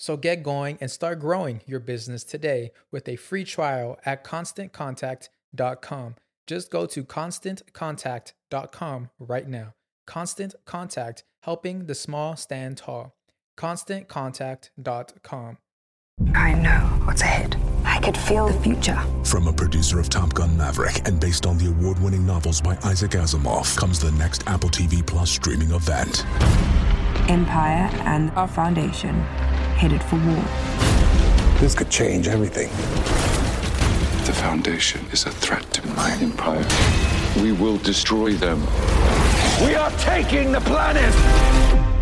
So get going and start growing your business today with a free trial at constantcontact.com. Just go to constantcontact.com right now. Constant Contact, helping the small stand tall. ConstantContact.com. I know what's ahead. I could feel the future. From a producer of Top Gun Maverick and based on the award winning novels by Isaac Asimov comes the next Apple TV Plus streaming event Empire and our foundation headed for war. This could change everything. The Foundation is a threat to my empire. We will destroy them. We are taking the planet!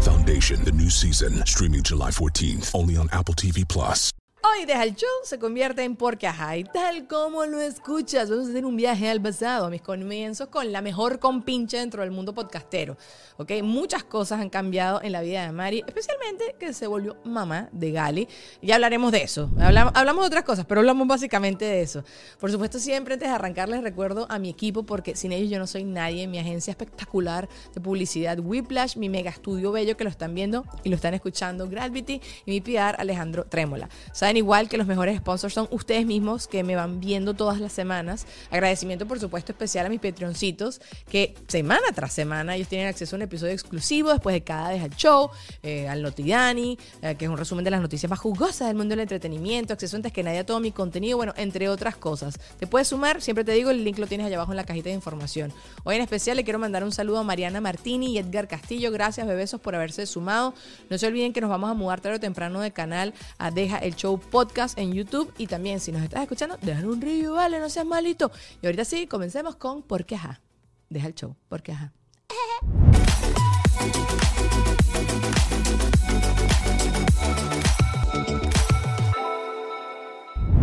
Foundation, the new season, streaming July 14th, only on Apple TV Plus. Hoy Deja el Show se convierte en Porque Ajá y tal como lo escuchas, vamos a hacer un viaje al pasado, a mis comienzos con la mejor compinche dentro del mundo podcastero. ¿ok? Muchas cosas han cambiado en la vida de Mari, especialmente que se volvió mamá de Gali. Ya hablaremos de eso. Hablamos, hablamos de otras cosas, pero hablamos básicamente de eso. Por supuesto, siempre antes de arrancar les recuerdo a mi equipo, porque sin ellos yo no soy nadie. Mi agencia espectacular de publicidad Whiplash, mi mega estudio bello que lo están viendo y lo están escuchando, Gravity, y mi PR Alejandro Trémola. Saben igual que los mejores sponsors son ustedes mismos que me van viendo todas las semanas. Agradecimiento, por supuesto, especial a mis Patreoncitos que semana tras semana ellos tienen acceso a un episodio exclusivo después de cada vez al show, eh, al Notidani, eh, que es un resumen de las noticias más jugosas del mundo del entretenimiento, acceso antes que nadie a todo mi contenido, bueno, entre otras cosas. Te puedes sumar, siempre te digo, el link lo tienes allá abajo en la cajita de información. Hoy en especial le quiero mandar un saludo a Mariana Martini y Edgar Castillo. Gracias, bebesos, por haberse sumado. No se olviden que nos vamos a mudar tarde o temprano de canal a Deja el Show Podcast en YouTube y también si nos estás escuchando, dejar un review, vale, no seas malito. Y ahorita sí, comencemos con ¿Por qué ajá? Deja el show, ¿por qué ajá?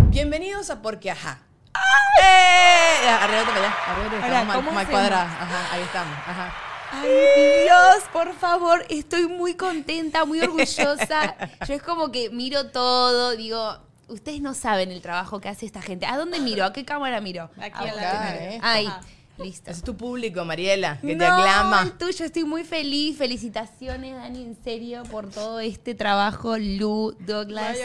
Bienvenidos a Porque Ajá. ¡Eh! Para allá, arréglate, Hola, estamos mal, ¿cómo mal hacemos? cuadradas. Ajá, ahí estamos, ajá. Ay, Dios, por favor, estoy muy contenta, muy orgullosa. Yo es como que miro todo, digo, ustedes no saben el trabajo que hace esta gente. ¿A dónde miro? ¿A qué cámara miro? Aquí a la Ahí. Listo. Ese es tu público, Mariela, que te aclama. el tuyo, estoy muy feliz. Felicitaciones, Dani, en serio, por todo este trabajo. Lu, Douglas.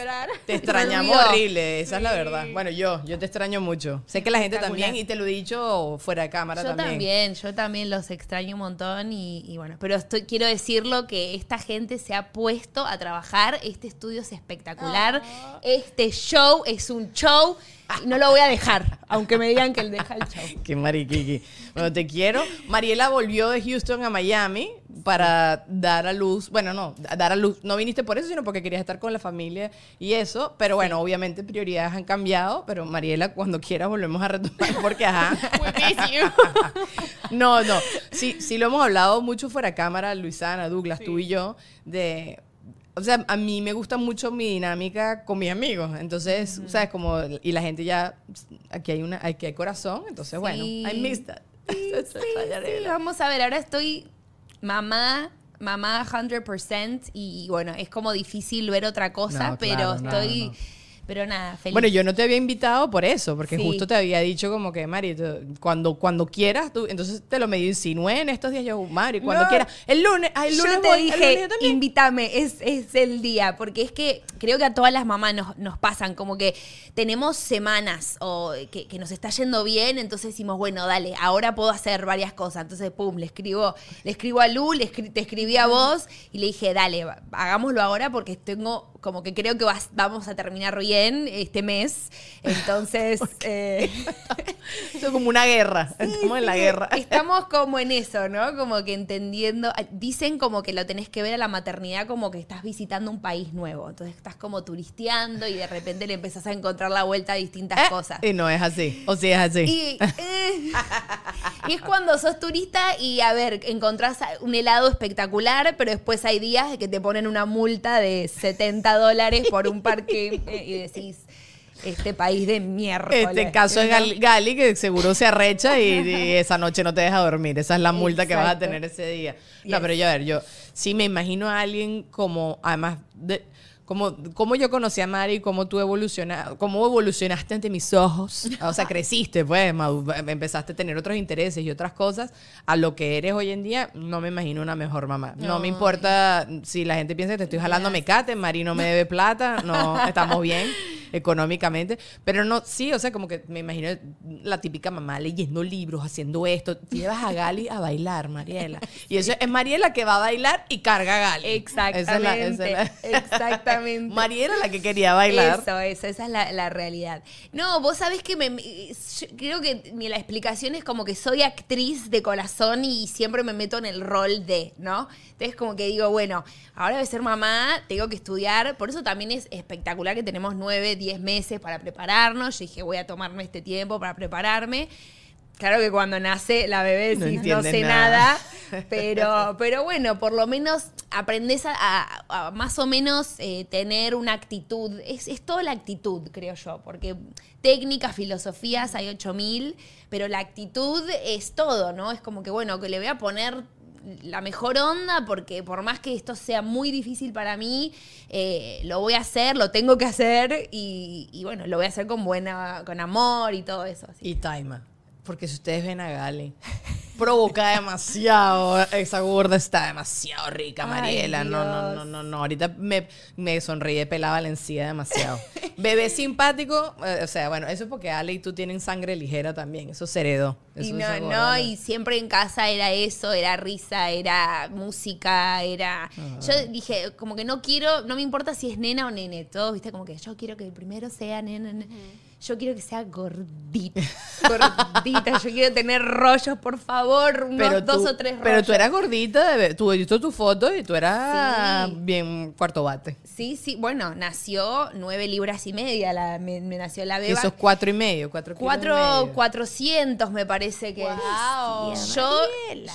Te extrañamos horrible, esa es la verdad. Bueno, yo, yo te extraño mucho. Sé que la gente también, y te lo he dicho fuera de cámara Yo también. también. yo también los extraño un montón y, y bueno, pero estoy, quiero decirlo que esta gente se ha puesto a trabajar, este estudio es espectacular, este show es un show y no lo voy a dejar, aunque me digan que él deja el show. Qué mariquiqui. Bueno, te quiero. Mariela volvió de Houston a Miami para dar a luz. Bueno, no, a dar a luz. No viniste por eso, sino porque querías estar con la familia y eso. Pero bueno, obviamente prioridades han cambiado. Pero Mariela, cuando quieras volvemos a retomar porque, ajá. No, no. Sí, sí lo hemos hablado mucho fuera de cámara, Luisana, Douglas, tú y yo, de... O sea, a mí me gusta mucho mi dinámica con mis amigos. Entonces, ¿sabes? Como, y la gente ya, aquí hay una, aquí hay corazón. Entonces, bueno. I miss that. Sí, sí, vamos a ver, ahora estoy mamá, mamá 100% y bueno, es como difícil ver otra cosa, No, pero claro, no, estoy, no. Pero nada, feliz. Bueno, yo no te había invitado por eso, porque Sí. justo te había dicho como que, Mari, tú- cuando, cuando quieras, tú, entonces te lo medio insinué en estos días, yo, Mari, cuando No. quieras. El lunes, ay, el lunes yo te voy, el lunes dije, yo invítame, es, es el día, porque es que creo que a todas las mamás nos, nos pasan, como que tenemos semanas o que, que nos está yendo bien, entonces decimos, bueno, dale, ahora puedo hacer varias cosas. Entonces, pum, le escribo, le escribo a Lu, le escri- te escribí a vos y le dije, dale, hagámoslo ahora porque tengo, como que creo que vas- vamos a terminar bien este mes. Entonces, eh, Esto es como una guerra. Estamos en la guerra. Estamos como en eso, ¿no? Como que entendiendo. Dicen como que lo tenés que ver a la maternidad como que estás visitando un país nuevo. Entonces estás como turisteando y de repente le empezás a encontrar la vuelta a distintas cosas. Y no es así. O sí es así. Y, eh, y es cuando sos turista y, a ver, encontrás un helado espectacular, pero después hay días que te ponen una multa de 70 dólares por un parque eh, y decís, este país de mierda. Este caso es Gal- Gali, que seguro se arrecha y, y esa noche no te deja dormir. Esa es la multa que vas a tener ese día. No, Yes. pero yo, a ver, yo sí me imagino a alguien como, además, de, como, como yo conocí a Mari, cómo tú evolucionaste, cómo evolucionaste ante mis ojos. O sea, creciste, pues, empezaste a tener otros intereses y otras cosas. A lo que eres hoy en día, no me imagino una mejor mamá. No, me importa si la gente piensa que te estoy jalando mecate, Mari no me debe plata, no, estamos bien económicamente, pero no, sí, o sea, como que me imagino la típica mamá leyendo libros, haciendo esto, llevas a Gali a bailar, Mariela. Y eso es Mariela que va a bailar y carga a Gali. Exactamente. Esa es la- esa es la- Exactamente. Mariela la que quería bailar. Eso, eso, esa es la, la realidad. No, vos sabés que me, creo que mi, la explicación es como que soy actriz de corazón y siempre me meto en el rol de, ¿no? Entonces como que digo, bueno, ahora de ser mamá, tengo que estudiar, por eso también es espectacular que tenemos nueve, diez meses para prepararnos. Yo dije, voy a tomarme este tiempo para prepararme. Claro que cuando nace la bebé No sé nada. nada, pero, pero bueno, por lo menos aprendes a, a- a más o menos eh, tener una actitud. Es, es toda la actitud, creo yo, porque técnicas, filosofías hay 8000, pero la actitud es todo, ¿no? Es como que, bueno, que le voy a poner la mejor onda porque por más que esto sea muy difícil para mí, eh, lo voy a hacer, lo tengo que hacer y, y bueno, lo voy a hacer con buena, con amor y todo eso. así. Y Taima. Porque si ustedes ven a Gali, provoca demasiado. Esa gorda está demasiado rica, Ay, Mariela. no, no, no, no, no. Ahorita me, me sonríe pelada Valencia demasiado. Bebé simpático. eh, o sea, bueno, eso es porque Ale y tú tienen sangre ligera también. Eso se heredó. Y no, no, y siempre en casa era eso, era risa, era música, era... Yo dije, como que no quiero, no me importa si es nena o nene, todos, viste, como que yo quiero que el primero sea nena, nena. Yo quiero que sea gordita, gordita, yo quiero tener rollos, por favor, unos Pero dos tú, o tres rollos. pero tú eras gordita, tú he visto tu foto y tú eras Sí. bien cuarto bate. Sí, sí, bueno, nació nueve libras y media, la, me, me nació la beba. Eso es cuatro y medio, cuatro Cuatro. 400 me parece que Guau, es. Yo,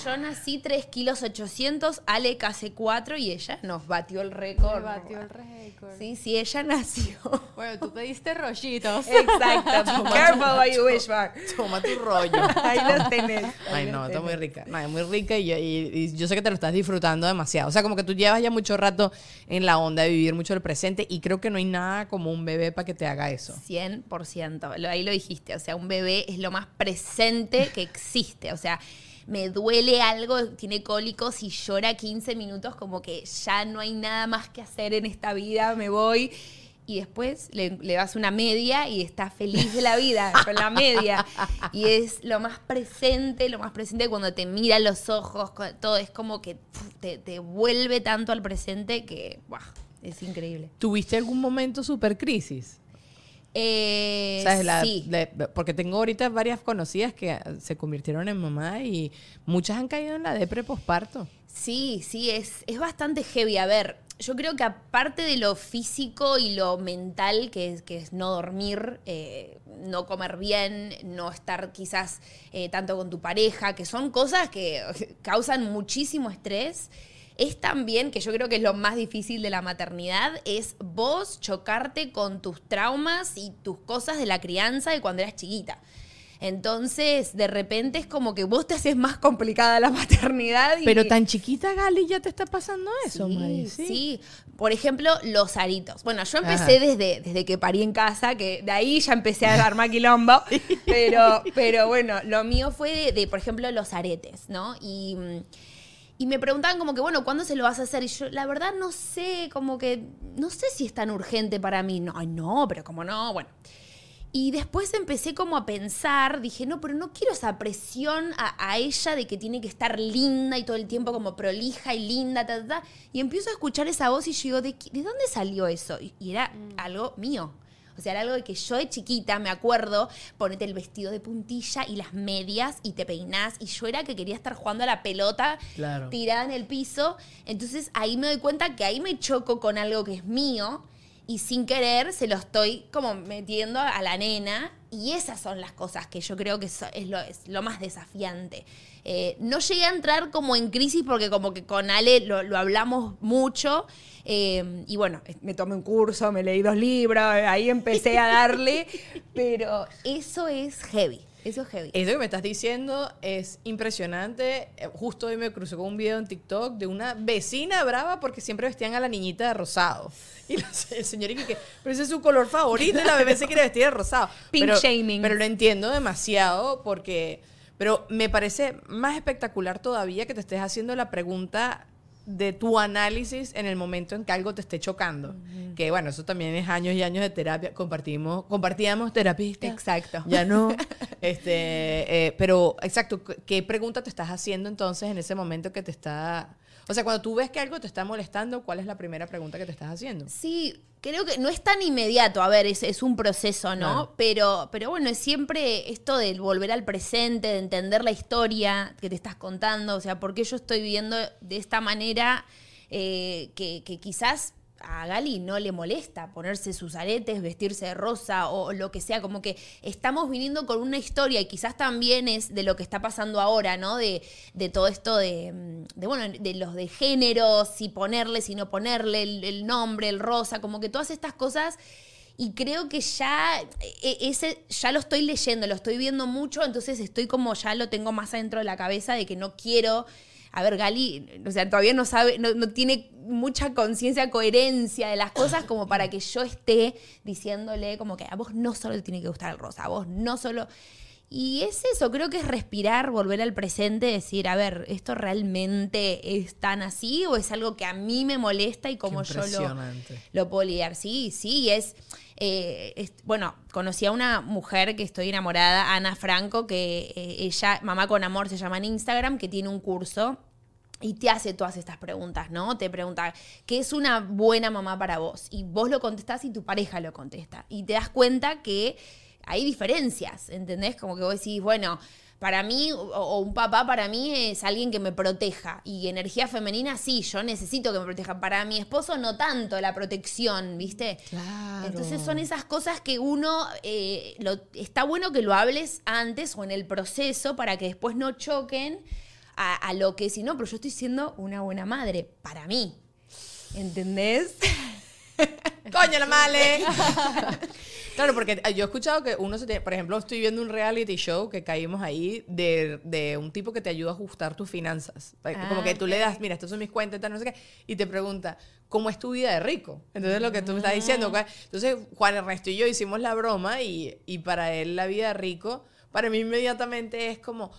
yo nací 3 kilos 800, Ale casi 4 y ella nos batió el récord. Batió el récord. Sí, sí, ella nació. Bueno, tú pediste rollitos. Exacto. Be careful what you wish for. Toma tu rollo. Ahí los tenés. Ay, no, está muy rica. No, es muy rica y, yo- y- y yo sé que te lo estás disfrutando demasiado. O sea, como que tú llevas ya mucho rato en la onda de vivir mucho el presente y creo que no hay nada como un bebé para que te haga eso. 100%, lo- ahí lo dijiste, o sea, un bebé es lo más presente que existe, o sea, me duele algo, tiene cólicos y llora 15 minutos como que ya no hay nada más que hacer en esta vida, me voy. Y después le, le das una media y está feliz de la vida con la media. Y es lo más presente, lo más presente cuando te mira los ojos, todo es como que te, te vuelve tanto al presente que es increíble. ¿Tuviste algún momento super crisis? Eh, ¿Sabes? La- sí. la- porque tengo ahorita varias conocidas que ah, se convirtieron en mamá y muchas han caído en la depre posparto. Sí, sí, es, es bastante heavy. A ver, yo creo que aparte de lo físico y lo mental, que es, que es no dormir, eh, no comer bien, no estar quizás eh, tanto con tu pareja, que son cosas que causan muchísimo estrés, es también, que yo creo que es lo más difícil de la maternidad, es vos chocarte con tus traumas y tus cosas de la crianza de cuando eras chiquita. Entonces, de repente es como que vos te haces más complicada la maternidad. Y, Pero tan chiquita, Gali, ya te está pasando eso, Sí, Mari. sí. Por ejemplo, los aritos. Bueno, yo empecé Ajá. desde, desde que parí en casa, que de ahí ya empecé a armar quilombo. pero, pero bueno, lo mío fue de, de, por ejemplo, los aretes, ¿no? Y, mm, y me preguntaban como que, bueno, ¿cuándo se lo vas a hacer? Y yo, la verdad, no sé, como que, no sé si es tan urgente para mí. No, ay, no, pero como no, bueno. Y después empecé como a pensar, dije, no, pero no quiero esa presión a, a ella de que tiene que estar linda y todo el tiempo como prolija y linda, ta, ta, ta. Y empiezo a escuchar esa voz y yo digo, ¿de, de dónde salió eso? Y, y era algo mío. O sea, era algo de que yo de chiquita, me acuerdo, ponete el vestido de puntilla y las medias y te peinás. Y yo era que quería estar jugando a la pelota Claro. tirada en el piso. Entonces ahí me doy cuenta que ahí me choco con algo que es mío y sin querer se lo estoy como metiendo a la nena. Y esas son las cosas que yo creo que es lo, es lo más desafiante. Eh, no llegué a entrar como en crisis porque como que con Ale lo, lo hablamos mucho. eh, y bueno, me tomé un curso, me leí dos libros, ahí empecé a darle. pero eso es heavy. Eso es heavy. Eso que me estás diciendo es impresionante. Eh, Justo hoy me crucé con un video en TikTok de una vecina brava porque siempre vestían a la niñita de rosado. Y el señor que, pero ese es su color favorito y la bebé se quiere vestir de rosado. Pink pero, shaming. Pero lo entiendo demasiado porque... Pero me parece más espectacular todavía que te estés haciendo la pregunta de tu análisis en el momento en que algo te esté chocando. Que bueno, eso también es años y años de terapia. Compartimos, compartíamos terapista. Exacto. Ya no. Este, eh, pero, exacto, ¿qué- ¿qué pregunta te estás haciendo entonces en ese momento que te está... O sea, cuando tú ves que algo te está molestando, ¿cuál es la primera pregunta que te estás haciendo? Sí, creo que no es tan inmediato, a ver, es, es un proceso, ¿no? Claro. Pero, pero bueno, es siempre esto del volver al presente, de entender la historia que te estás contando, o sea, por qué yo estoy viviendo de esta manera eh, que, que quizás a Gali no le molesta ponerse sus aretes, vestirse de rosa o lo que sea, como que estamos viniendo con una historia y quizás también es de lo que está pasando ahora, ¿no? De, de todo esto de, mm, de, bueno, de los de género, si ponerle, si no ponerle, el, el nombre, el rosa, como que todas estas cosas. Y creo que ya e- ese ya lo estoy leyendo, lo estoy viendo mucho, entonces estoy como ya lo tengo más adentro de la cabeza de que no quiero a ver, Gali, o sea, todavía no sabe, no, no tiene mucha conciencia, coherencia de las cosas como para que yo esté diciéndole como que a vos no solo te tiene que gustar el rosa, a vos no solo... Y es eso, creo que es respirar, volver al presente, decir, a ver, ¿esto realmente es tan así o es algo que a mí me molesta y como yo lo, lo puedo lidiar? Sí, sí, es, eh, es- Bueno, conocí a una mujer que estoy enamorada, Ana Franco, que eh, ella, Mamá con Amor se llama en Instagram, que tiene un curso y te hace todas estas preguntas, ¿no? Te pregunta, ¿qué es una buena mamá para vos? Y vos lo contestás y tu pareja lo contesta. Y te das cuenta que hay diferencias, ¿entendés? Como que vos decís, bueno, para mí, o, o un papá para mí es alguien que me proteja. Y energía femenina, sí, yo necesito que me proteja. Para mi esposo no tanto la protección, ¿viste? Claro. Entonces son esas cosas que uno, eh, lo- está bueno que lo hables antes o en el proceso para que después no choquen a, a lo que si no, pero yo estoy siendo una buena madre para mí. ¿Entendés? ¡Coño, la male! Claro, porque yo he escuchado que uno se tiene, por ejemplo, estoy viendo un reality show que caímos ahí de, de un tipo que te ayuda a ajustar tus finanzas. Como que tú le das, mira, estas son mis cuentas, tal, no sé qué, y te pregunta, ¿cómo es tu vida de rico? Entonces, lo que tú me estás diciendo. pues, Entonces, Juan Ernesto y yo hicimos la broma y, y para él la vida de rico, para mí inmediatamente es como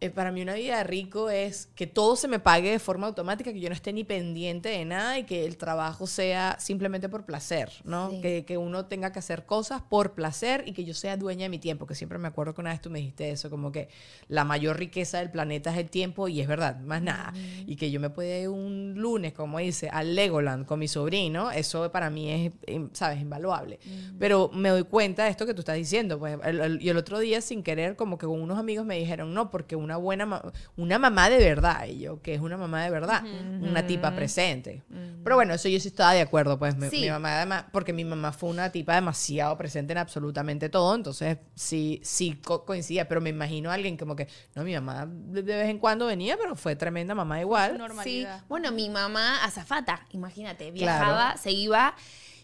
eh, para mí una vida rico es que todo se me pague de forma automática, que yo no esté ni pendiente de nada y que el trabajo sea simplemente por placer, ¿no? Sí. Que, que uno tenga que hacer cosas por placer y que yo sea dueña de mi tiempo, que siempre me acuerdo que una vez tú me dijiste eso, como que la mayor riqueza del planeta es el tiempo y es verdad, más nada. Y que yo me pueda ir un lunes, como dice, al Legoland con mi sobrino, eso para mí es, em, ¿sabes?, invaluable. Pero me doy cuenta de esto que tú estás diciendo, pues, el- el- y el otro día sin querer, como que con unos amigos me dijeron, no, porque una buena, ma- una mamá de verdad, y yo, que es una mamá de verdad, una tipa presente. Pero bueno, eso yo sí estaba de acuerdo, pues, mi, Sí. mi mamá además, porque mi mamá fue una tipa demasiado presente en absolutamente todo, entonces sí, sí co- coincidía, pero me imagino a alguien como que, no, mi mamá de, de vez en cuando venía, pero fue tremenda mamá igual. Sí. Bueno, mi mamá, azafata, imagínate, Claro. viajaba, se iba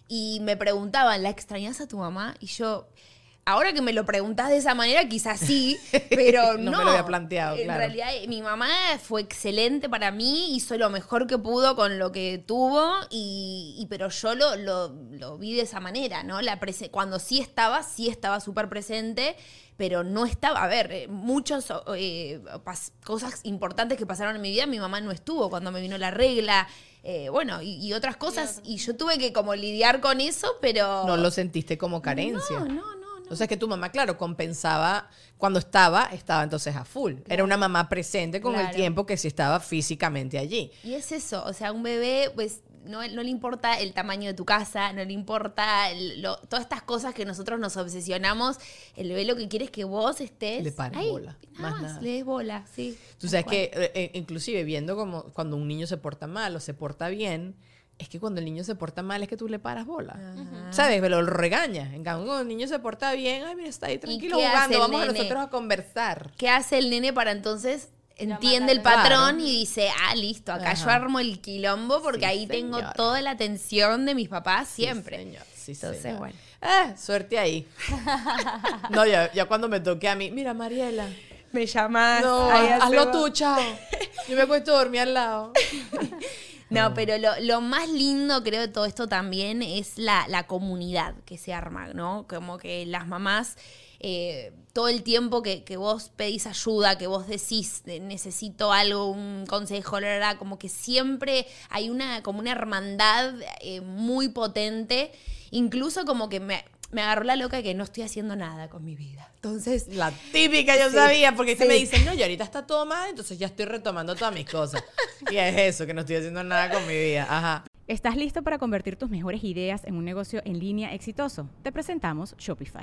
y me preguntaban, ¿la extrañas a tu mamá? Y yo, ahora que me lo preguntas de esa manera, quizás sí, pero No no. me lo había planteado, En claro. realidad, eh, mi mamá fue excelente para mí, hizo lo mejor que pudo con lo que tuvo, y, y- pero yo lo, lo, lo vi de esa manera, ¿no? La prese- cuando sí estaba, sí estaba súper presente. Pero no estaba, a ver, eh, muchas eh, cosas importantes que pasaron en mi vida, mi mamá no estuvo cuando me vino la regla, eh, bueno, y, y otras cosas, y yo tuve que como lidiar con eso, pero... No lo sentiste como carencia. No, no, no, no. O sea, es que tu mamá, claro, compensaba cuando estaba, estaba entonces a full. Era una mamá presente con el Claro. tiempo que sí estaba físicamente allí. Y es eso, o sea, un bebé, pues no, no le importa el tamaño de tu casa, no le importa el- lo- todas estas cosas que nosotros nos obsesionamos. El bebé lo que quiere es que vos estés. Le pares bola, Nada más nada. le des bola, sí. Tú sabes que, eh, eh, inclusive viendo como cuando un niño se porta mal o se porta bien, es que cuando el niño se porta mal es que tú le paras bola. ¿Sabes? Pero lo regañas. En cambio, cuando el niño se porta bien, ay, mira, está ahí tranquilo jugando, vamos a nosotros a conversar. ¿Qué hace el nene para entonces entiende el patrón Claro. y dice, ah, listo, acá Ajá. yo armo el quilombo porque Sí, ahí tengo toda la atención de mis papás siempre. Sí, señor. Sí, Entonces, señor. bueno. Ah, suerte ahí. no, ya, ya cuando me toque a mí, mira, Mariela. Me llamas. No, hazlo tú, chao. Yo me acuesto a dormir al lado. No, pero lo, lo más lindo creo de todo esto también es la, la comunidad que se arma, ¿no? Como que las mamás, eh, todo el tiempo que, que vos pedís ayuda, que vos decís eh, necesito algo, un consejo, la verdad, como que siempre hay una, como una hermandad eh, muy potente, incluso como que me, me agarró la loca de que no estoy haciendo nada con mi vida. Entonces, La típica yo Sí, sabía, porque que sí. me dicen, no, y ahorita está todo mal, entonces ya estoy retomando todas mis cosas. Y es eso, que no estoy haciendo nada con mi vida. Ajá. ¿Estás listo para convertir tus mejores ideas en un negocio en línea exitoso? Te presentamos Shopify.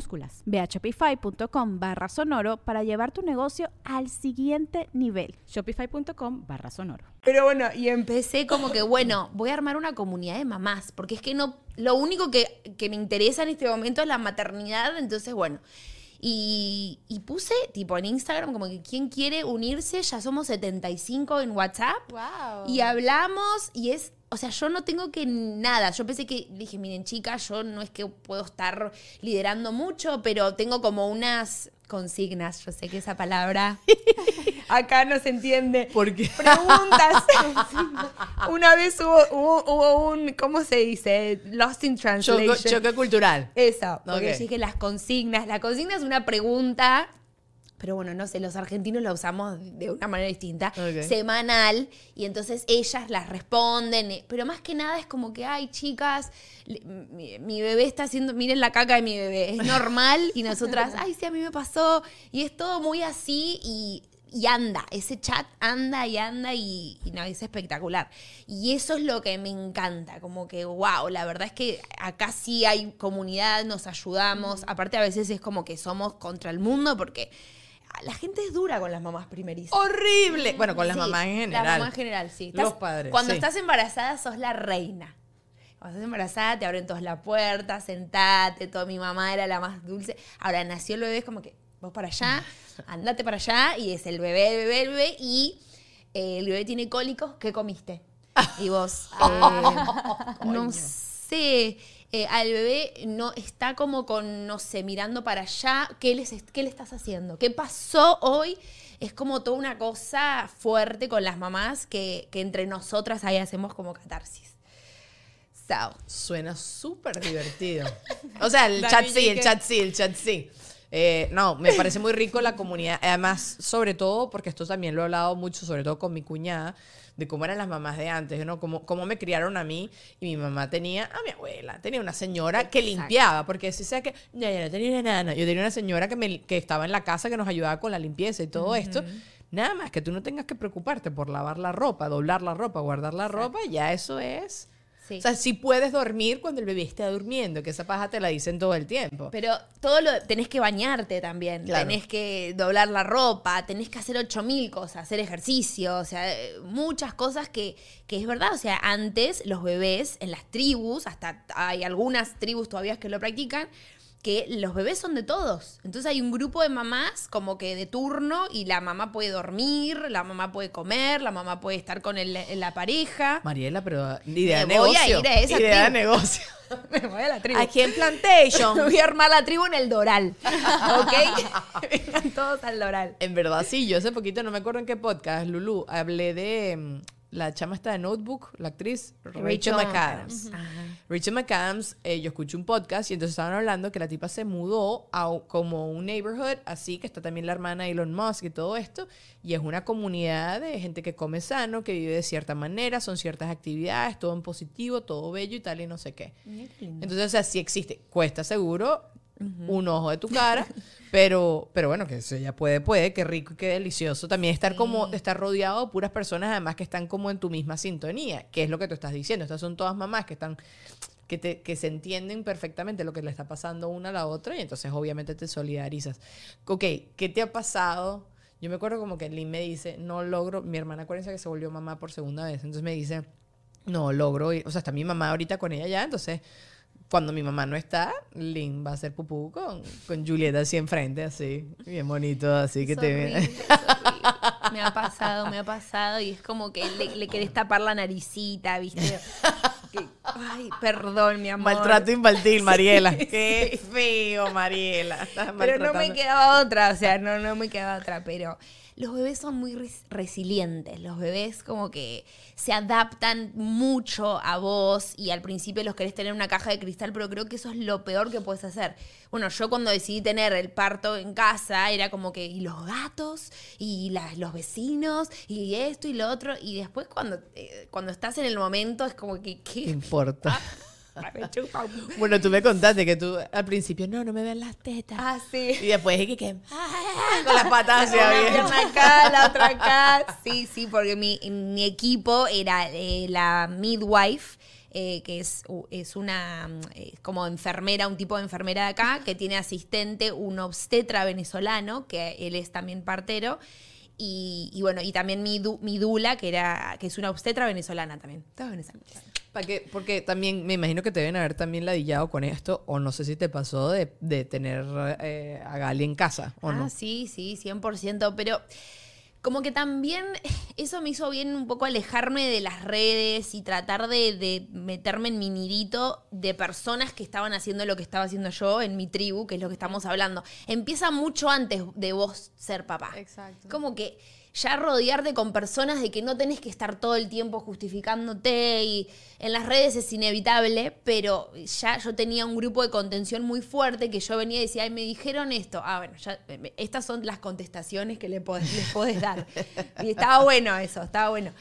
minúsculas. Ve a shopify.com barra sonoro para llevar tu negocio al siguiente nivel. Shopify.com barra sonoro. Pero bueno, y empecé como que, bueno, voy a armar una comunidad de mamás, porque es que no, lo único que, que me interesa en este momento es la maternidad, entonces bueno. Y, y puse tipo en Instagram como que quién quiere unirse, ya somos 75 en WhatsApp. Y hablamos y es, o sea, yo no tengo que nada. Yo pensé que, dije, miren chicas, yo no es que puedo estar liderando mucho, pero tengo como unas consignas, yo sé que esa palabra acá no se entiende. ¿Por qué? Preguntas. Una vez hubo, hubo, hubo un, ¿cómo se dice? Lost in Translation. Choque, choque cultural. Eso, porque Ok. yo dije las consignas. La consigna es una pregunta pero bueno, no sé, los argentinos la usamos de una manera distinta, semanal, y entonces ellas las responden, eh, pero más que nada es como que, ay, chicas, mi bebé está haciendo, miren la caca de mi bebé, es normal, y nosotras, ay, sí, a mí me pasó, y es todo muy así, y, y anda, ese chat anda y anda, y, y no, es espectacular. Y eso es lo que me encanta, como que, wow, la verdad es que acá sí hay comunidad, nos ayudamos, aparte a veces es como que somos contra el mundo, porque la gente es dura con las mamás primerizas. Horrible. Bueno, con las Sí, mamás en general. Las mamás en general, sí. Los padres, Cuando sí. estás embarazada, sos la reina. Cuando estás embarazada, te abren todas las puertas, sentate, todo. Mi mamá era la más dulce. Ahora nació el bebé, es como que vos para allá, andate para allá, y es el bebé, el bebé, el bebé, y eh, el bebé tiene cólicos, ¿qué comiste? Y vos, eh, no sé, eh, al bebé no está como con, no sé, mirando para allá, ¿qué, les, ¿qué le estás haciendo? ¿Qué pasó hoy? Es como toda una cosa fuerte con las mamás que, que entre nosotras ahí hacemos como catarsis. So, Suena súper divertido. O sea, el chat sí, el chat sí, el chat sí. Eh, no, me parece muy rico la comunidad. Además, sobre todo, porque esto también lo he hablado mucho, sobre todo con mi cuñada, de cómo eran las mamás de antes, ¿no? Cómo, cómo me criaron a mí. Y mi mamá tenía a mi abuela, tenía una señora que limpiaba, porque si sea que, no, yo no tenía una nana, yo tenía una señora que, me, que estaba en la casa que nos ayudaba con la limpieza y todo esto. Nada más que tú no tengas que preocuparte por lavar la ropa, doblar la ropa, guardar la ropa, ya eso es. Sí. O sea, si puedes dormir cuando el bebé está durmiendo, que esa paja te la dicen todo el tiempo. Pero todo lo tenés que bañarte también, Claro. tenés que doblar la ropa, tenés que hacer 8000 cosas, hacer ejercicio, o sea, eh, muchas cosas que, que es verdad, o sea, antes los bebés en las tribus, hasta hay algunas tribus todavía que lo practican, que los bebés son de todos. Entonces hay un grupo de mamás como que de turno y la mamá puede dormir, la mamá puede comer, la mamá puede estar con el- la pareja. Mariela, pero idea de Me voy negocio. a ir a esa idea de negocio. Me voy a la tribu. Aquí en Plantation. Voy a armar la tribu en el Doral. ¿Ok? Vengan todos al Doral. En verdad, sí. Yo hace poquito, no me acuerdo en qué podcast, Lulu, hablé de mm, la chama esta de Notebook, la actriz Rachel, Rachel McAdams. Rachel McAdams, eh, yo escuché un podcast y entonces estaban hablando que la tipa se mudó a como un neighborhood, así que está también la hermana de Elon Musk y todo esto, y es una comunidad de gente que come sano, que vive de cierta manera, son ciertas actividades, todo en positivo, todo bello y tal y no sé qué. Entonces, o sea, sí existe. Cuesta seguro un ojo de tu cara, pero, pero bueno, que eso ya puede, puede, qué rico y qué delicioso. También estar como, estar rodeado de puras personas además que están como en tu misma sintonía, que es lo que tú estás diciendo. Estas son todas mamás que están, que, te, que se entienden perfectamente lo que le está pasando una a la otra y entonces obviamente te solidarizas. Ok, ¿qué te ha pasado? Yo me acuerdo como que Lynn me dice, no logro, mi hermana acuérdense que se volvió mamá por segunda vez, entonces me dice, no logro, ir- o sea, está mi mamá ahorita con ella ya, entonces cuando mi mamá no está, Lynn va a hacer pupú con, con Julieta así enfrente, así, bien bonito, así que te horrible. Me ha pasado, me ha pasado y es como que le, le querés tapar la naricita, ¿viste? Que- ay, perdón, mi amor. Maltrato infantil, Mariela. Qué feo, Mariela. Estás Pero no me quedaba otra, o sea, no, no me quedaba otra, pero los bebés son muy res- resilientes, los bebés como que se adaptan mucho a vos y al principio los querés tener en una caja de cristal, pero creo que eso es lo peor que puedes hacer. Bueno, yo cuando decidí tener el parto en casa era como que, y los gatos, y las- los vecinos, y esto y lo otro, y después cuando, eh, cuando estás en el momento es como que, ¿Qué ¿qué? importa? Bueno, tú me contaste que tú al principio, no, no me vean las tetas. Ah, sí. Y después dije que, con las patas hacia Una bien. pierna acá, la otra acá. Sí, sí, porque mi, mi equipo era eh, la midwife, eh, que es, es una eh, como enfermera, un tipo de enfermera de acá, que tiene asistente un obstetra venezolano, que él es también partero. Y, y bueno, y también mi, du- mi dula, que era que es una obstetra venezolana también. Todas venezolanas. ¿Para qué? Porque también me imagino que te deben haber también ladillado con esto, o no sé si te pasó de, de tener eh, a Gali en casa, ¿o ah, no? sí, sí, 100%, pero como que también eso me hizo bien un poco alejarme de las redes y tratar de, de meterme en mi nidito de personas que estaban haciendo lo que estaba haciendo yo en mi tribu, que es lo que estamos hablando. Empieza mucho antes de vos ser papá. Exacto. Como que ya rodearte con personas de que no tenés que estar todo el tiempo justificándote y en las redes es inevitable, pero ya yo tenía un grupo de contención muy fuerte que yo venía y decía, ay, me dijeron esto. Ah, bueno, ya, eh, estas son las contestaciones que le podés- les podés dar. Y estaba bueno eso, estaba bueno.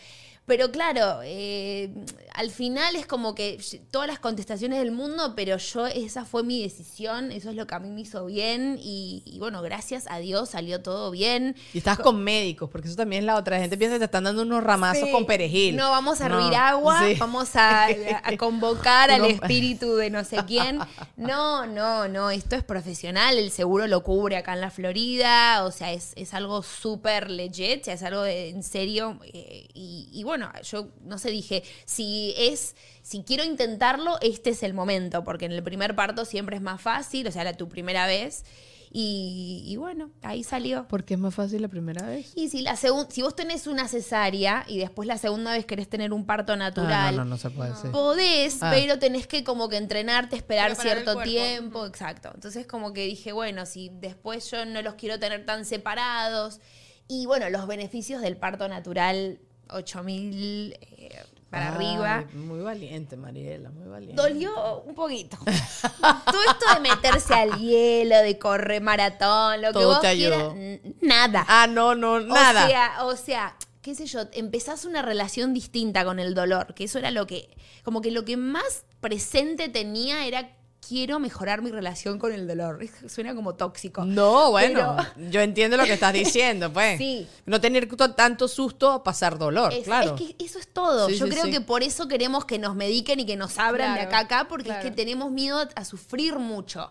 Pero claro, eh, al final es como que todas las contestaciones del mundo, pero yo, esa fue mi decisión, eso es lo que a mí me hizo bien y, y bueno, gracias a Dios salió todo bien. Y estás con médicos, porque eso también es la otra. La gente piensa que te están dando unos ramazos Sí. con perejil. No, vamos a No, hervir agua, sí. vamos a, a convocar al espíritu de no sé quién. No, no, no, esto es profesional, el seguro lo cubre acá en la Florida, o sea, es, es algo súper legit, es algo de- en serio. eh, y, y bueno, yo no sé, dije, si es, si quiero intentarlo, este es el momento, porque en el primer parto siempre es más fácil, o sea, la tu primera vez. Y, y bueno, ahí salió. Porque es más fácil la primera vez. Y si, la si vos tenés una cesárea y después la segunda vez querés tener un parto natural, Ah, no, no, no se puede hacer. podés, Ah. pero tenés que como que entrenarte, esperar Preparar cierto tiempo, exacto. Entonces como que dije, bueno, si después yo no los quiero tener tan separados. Y bueno, los beneficios del parto natural, 8000 eh, para Ay, arriba. Muy valiente, Mariela, muy valiente. Dolió un poquito. Todo esto de meterse al hielo, de correr maratón, lo que vos te quieras, ayudó. nada. Ah, no, no, nada. O sea, o sea, qué sé yo, empezás una relación distinta con el dolor, que eso era lo que, como que lo que más presente tenía era quiero mejorar mi relación con el dolor. Suena como tóxico. no, bueno, Pero- yo entiendo lo que estás diciendo, pues. Sí. No tener tanto susto, pasar dolor, Es, claro. es que eso es todo. Sí, Yo sí, creo sí. que por eso queremos que nos mediquen y que nos abran de acá a acá, porque es que tenemos miedo a sufrir mucho.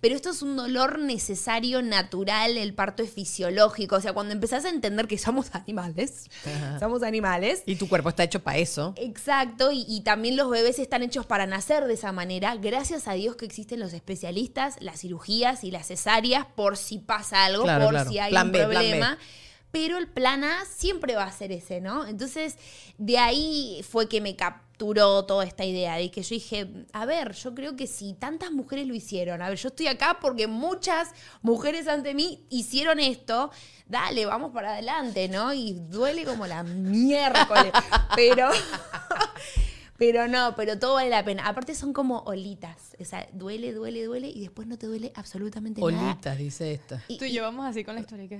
Pero esto es un dolor necesario, natural, el parto es fisiológico. O sea, cuando empezás a entender que somos animales, somos animales, Y tu cuerpo está hecho para eso. Exacto, y, y también los bebés están hechos para nacer de esa manera. Gracias a Dios que existen los especialistas, las cirugías y las cesáreas por si pasa algo, Claro, por claro. si hay Plan un B, plan B. Pero el plan A siempre va a ser ese, ¿no? Entonces, de ahí fue que me capturó toda esta idea de que yo dije, a ver, yo creo que si tantas mujeres lo hicieron, a ver, yo estoy acá porque muchas mujeres ante mí hicieron esto, dale, vamos para adelante, ¿no? Y duele como la miércoles, pero... Pero no, pero todo vale la pena. Aparte son como olitas. O sea, duele, duele, duele y después no te duele absolutamente nada. Olitas, dice esta. Tú y yo vamos así con la historia.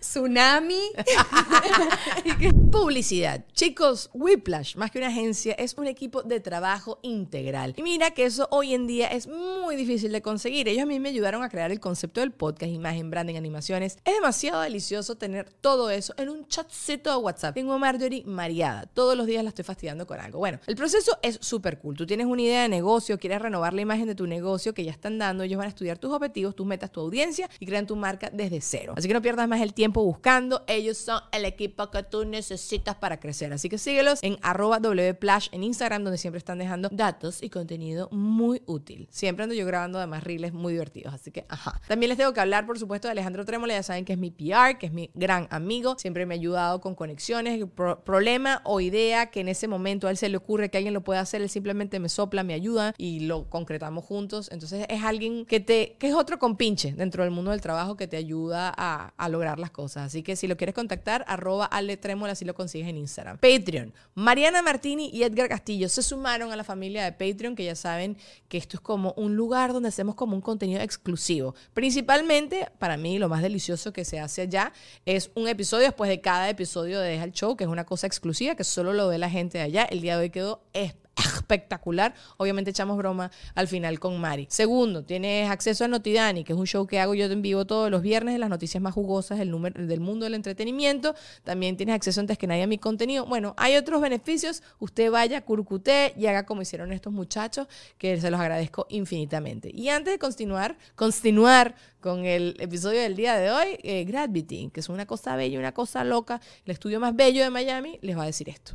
Tsunami. Publicidad. Chicos, Whiplash, más que una agencia, es un equipo de trabajo integral. Y mira que eso hoy en día es muy difícil de conseguir. Ellos a mí me ayudaron a crear el concepto del podcast, imagen, branding, animaciones. Es demasiado delicioso tener todo eso en un chatcito de WhatsApp. Tengo a Marjorie mareada. Todos los días la estoy fastidiando con algo. Bueno, el proceso es súper cool. Tú tienes una idea de negocio, quieres renovar la imagen de tu negocio que ya están dando. Ellos van a estudiar tus objetivos, tus metas, tu audiencia y crean tu marca desde cero. Así que no pierdas más el tiempo buscando. Ellos son el equipo que tú necesitas para crecer. Así que síguelos en arroba wplash en Instagram, donde siempre están dejando datos y contenido muy útil. Siempre ando yo grabando además reels muy divertidos. Así que, ajá. También les tengo que hablar, por supuesto, de Alejandro Trémola. Ya saben que es mi PR, que es mi gran amigo. Siempre me ha ayudado con conexiones, pro- problema o idea que en ese momento a él se le ocurre que alguien lo puede hacer. Él simplemente me sopla, me ayuda y lo concretamos juntos. Entonces es alguien que te, que es otro compinche dentro del mundo del trabajo que te ayuda a, a lograr las cosas. Así que si lo quieres contactar, arroba Ale Trémola, así lo consigues en Instagram. Patreon. Mariana Martini y Edgar Castillo se sumaron a la familia de Patreon, que ya saben que esto es como un lugar donde hacemos como un contenido exclusivo. Principalmente, para mí, lo más delicioso que se hace allá es un episodio después de cada episodio de Deja el Show, que es una cosa exclusiva que solo lo ve la gente de allá. El día de hoy quedó espectacular. Obviamente echamos broma al final con Mari. Segundo, tienes acceso a Notidani, que es un show que hago yo en vivo todos los viernes de las noticias más jugosas del, número, del mundo del entretenimiento. También tienes acceso antes que nadie a mi contenido. Bueno, hay otros beneficios. Usted vaya, curcute y haga como hicieron estos muchachos, que se los agradezco infinitamente. Y antes de continuar, continuar con el episodio del día de hoy, eh, Gravity, que es una cosa bella, una cosa loca, el estudio más bello de Miami, les va a decir esto.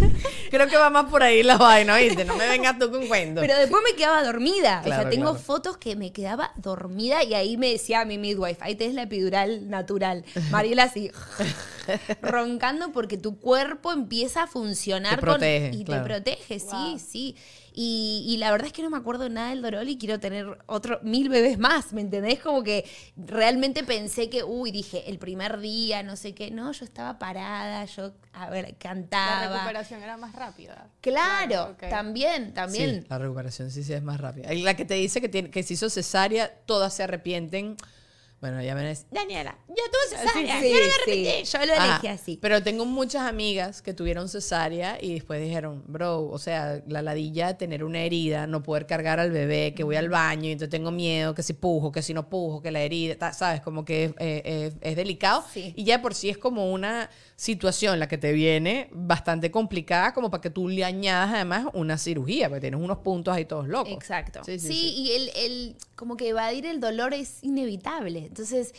Creo que va más por ahí la vaina, ¿viste? No me vengas tú con cuentos. Pero después me quedaba dormida. o sea, tengo claro. fotos que me quedaba dormida y ahí me decía mi midwife, ahí tenés la epidural natural. Mariela así, roncando porque tu cuerpo empieza a funcionar Te protege, con, y claro. te protege, sí, sí. Y, y la verdad es que no me acuerdo nada del dolor y quiero tener otro mil bebés más, ¿me entendés? Como que realmente pensé que, uy, dije, el primer día, no sé qué, no, yo estaba parada, yo, a ver, La cantaba. recuperación era más rápida. Claro, también, también. Sí, la recuperación sí, sí es más rápida. Y La que te dice que, tiene, que se hizo cesárea, todas se arrepienten. Bueno, ya me decís, Daniela, ya tuve cesárea, Sí, ya no me sí, arrepentí". yo lo Ajá, elegí así. Pero tengo muchas amigas que tuvieron cesárea y después dijeron, bro, o sea, la ladilla de tener una herida, no poder cargar al bebé, que voy al baño y entonces tengo miedo, que si pujo, que si no pujo, que la herida, ¿sabes? Como que es, eh, eh, es delicado. Sí. Y ya por sí es como una situación la que te viene bastante complicada, como para que tú le añadas además una cirugía, porque tienes unos puntos ahí todos locos. Exacto. Sí, Sí, sí, sí. y el, el- como que evadir el dolor es inevitable. Entonces,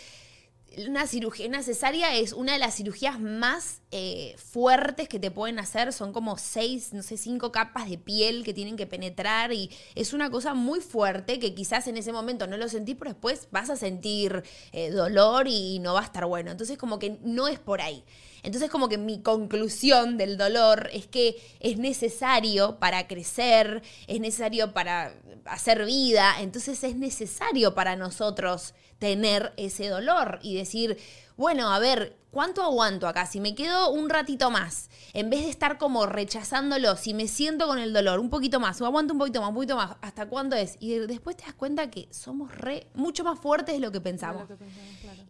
una cirugía, una cesárea es una de las cirugías más eh, fuertes que te pueden hacer. Son como seis, no sé, cinco capas de piel que tienen que penetrar y es una cosa muy fuerte que quizás en ese momento no lo sentís, pero después vas a sentir eh, dolor y no va a estar bueno. Entonces, como que no es por ahí. Entonces, como que mi conclusión del dolor es que es necesario para crecer, es necesario para hacer vida, entonces es necesario para nosotros tener ese dolor y decir, bueno, a ver, ¿cuánto aguanto acá? Si me quedo un ratito más, en vez de estar como rechazándolo, si me siento con el dolor un poquito más, o aguanto un poquito más, un poquito más, ¿hasta cuándo es? Y después te das cuenta que somos re, mucho más fuertes de lo que pensamos.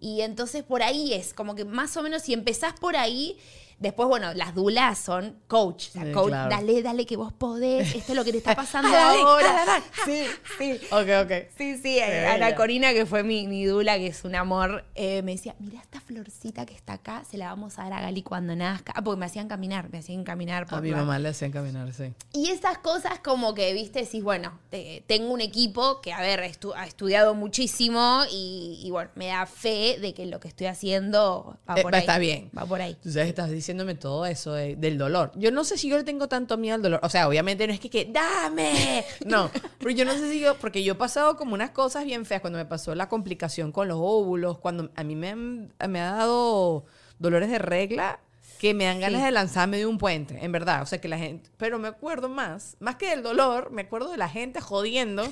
Y entonces por ahí es, como que más o menos si empezás por ahí, después, bueno, las dulas son coach. O sea, Sí, coach, claro. dale, dale que vos podés, esto es lo que te está pasando ahora. Sí, sí. Ok, ok. Sí, sí, eh, Ana Corina, que fue mi, mi dula, que es un amor, eh, me decía, mira esta florcita que está acá, se la vamos a dar a Gali cuando nazca. Ah, porque me hacían caminar, me hacían caminar por A mi mamá le hacían caminar, sí. y esas cosas como que, viste, decís, bueno, te- tengo un equipo que, a ver, estu- ha estudiado muchísimo y, y, bueno, me da fe de que lo que estoy haciendo va Eh, por ahí. está bien. Va por ahí. Entonces estás diciéndome todo eso de- del dolor. Yo no sé si yo le tengo tanto miedo al dolor. O sea, obviamente no es que, que dame. No, pero yo no sé si yo, porque yo he pasado como unas cosas bien feas cuando me pasó la complicación con los óvulos, cuando a mí me, han- me ha dado dolores de regla que me dan ganas Sí. de lanzarme de un puente, en verdad. O sea, que la gente, pero me acuerdo más, más que del dolor, me acuerdo de la gente jodiendo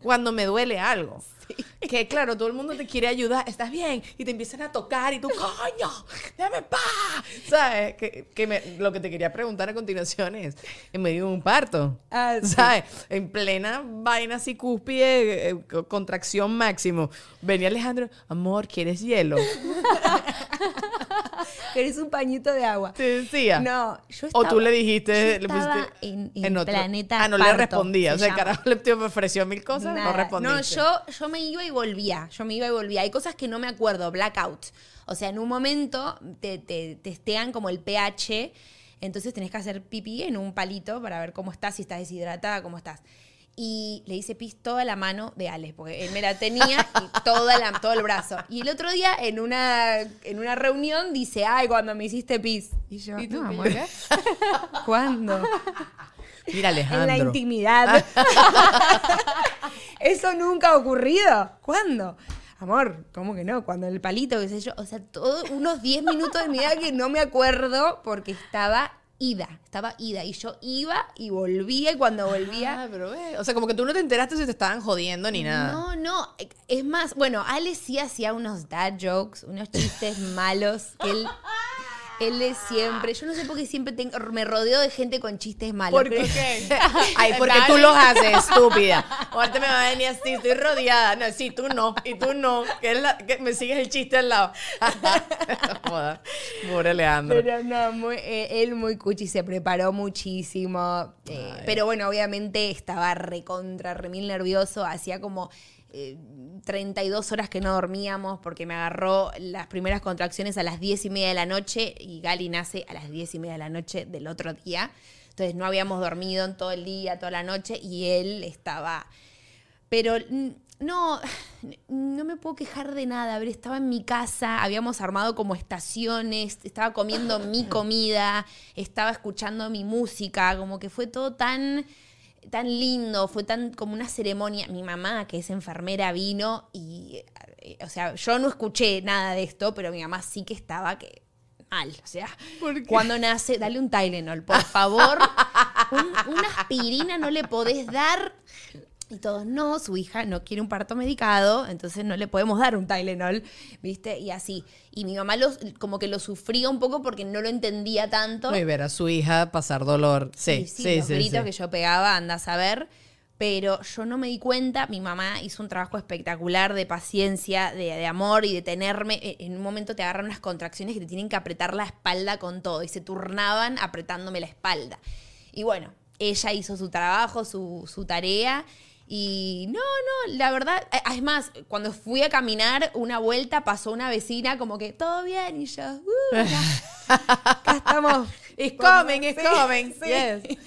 cuando me duele algo. Que claro, todo el mundo te quiere ayudar, estás bien, y te empiezan a tocar y tú, coño, déjame pa. ¿Sabes? Que, que me- lo que te quería preguntar a continuación es, en medio de un parto, Ah, sí. ¿sabes? En plena vaina así cúspide, eh, co- contracción máximo. Venía Alejandro, amor, ¿quieres hielo? ¿Querés un pañito de agua? Te decía. No, yo O estaba... tú le dijiste, le pusiste en, en otro. planeta Ah, no le respondía. O se sea, el carajo le ofreció mil cosas, no respondiste. No, yo, yo me iba y volvía. Yo me iba y volvía. Hay cosas que no me acuerdo, blackout. O sea, en un momento te, te testean como el pH, entonces tenés que hacer pipí en un palito para ver cómo estás, si estás deshidratada, cómo estás. Y le hice pis toda la mano de Alex, porque él me la tenía y toda la, todo el brazo. Y el otro día, en una, en una reunión, dice, ay, cuando me hiciste pis. Y yo, no, amor, ¿cuándo? Mira, Alejandro. En la intimidad. Eso nunca ha ocurrido. ¿Cuándo? Amor, ¿cómo que no? Cuando el palito, qué sé yo. O sea, todos unos 10 minutos de mi vida que no me acuerdo porque estaba ida. Estaba ida. Y yo iba y volvía. Y cuando volvía. Ah, pero ve, O sea, como que tú no te enteraste si te estaban jodiendo ni nada. No, no. Es más, bueno, Ale sí hacía unos dad jokes, unos chistes malos. que él. Él es siempre, yo no sé por qué siempre tengo, me rodeo de gente con chistes malos. ¿Por qué? Ay, porque tú los haces, estúpida. Ahorita me va a venir así, estoy rodeada. No, sí, tú no, y tú no. Que, es la- que me sigues el chiste al lado. Pobre Leandro. Pero no, muy- eh, él muy cuchi, se preparó muchísimo. eh, pero bueno, obviamente estaba recontra, remil nervioso. Hacía como eh, 32 horas que no dormíamos porque me agarró las primeras contracciones a las 10 y media de la noche y Gali nace a las 10 y media de la noche del otro día. Entonces no habíamos dormido en todo el día, toda la noche y él estaba... Pero no, no me puedo quejar de nada. A ver, estaba en mi casa, habíamos armado como estaciones, estaba comiendo mi comida, estaba escuchando mi música, como que fue todo tan tan lindo, fue tan como una ceremonia. Mi mamá, que es enfermera, vino y, eh, o sea, yo no escuché nada de esto, pero mi mamá sí que estaba que mal. O sea, cuando nace, dale un Tylenol, por favor. Un- una aspirina no le podés dar. Y todos, no, su hija no quiere un parto medicado, entonces no le podemos dar un Tylenol, ¿viste? Y así. Y mi mamá los, como que lo sufría un poco porque no lo entendía tanto. Y ver a su hija pasar dolor. Sí, Sí, sí, los sí. gritos sí. que yo pegaba, anda a saber. Pero yo no me di cuenta, mi mamá hizo un trabajo espectacular de paciencia, de, de amor y de tenerme. E- En un momento te agarran unas contracciones que te tienen que apretar la espalda con todo y se turnaban apretándome la espalda. Y bueno, ella hizo su trabajo, su, su tarea. Y no, no, la verdad, eh, es más, cuando fui a caminar una vuelta pasó una vecina como que todo bien y yo, "Uh, acá, estamos. It's coming, it's Sí, coming. sí. Yes.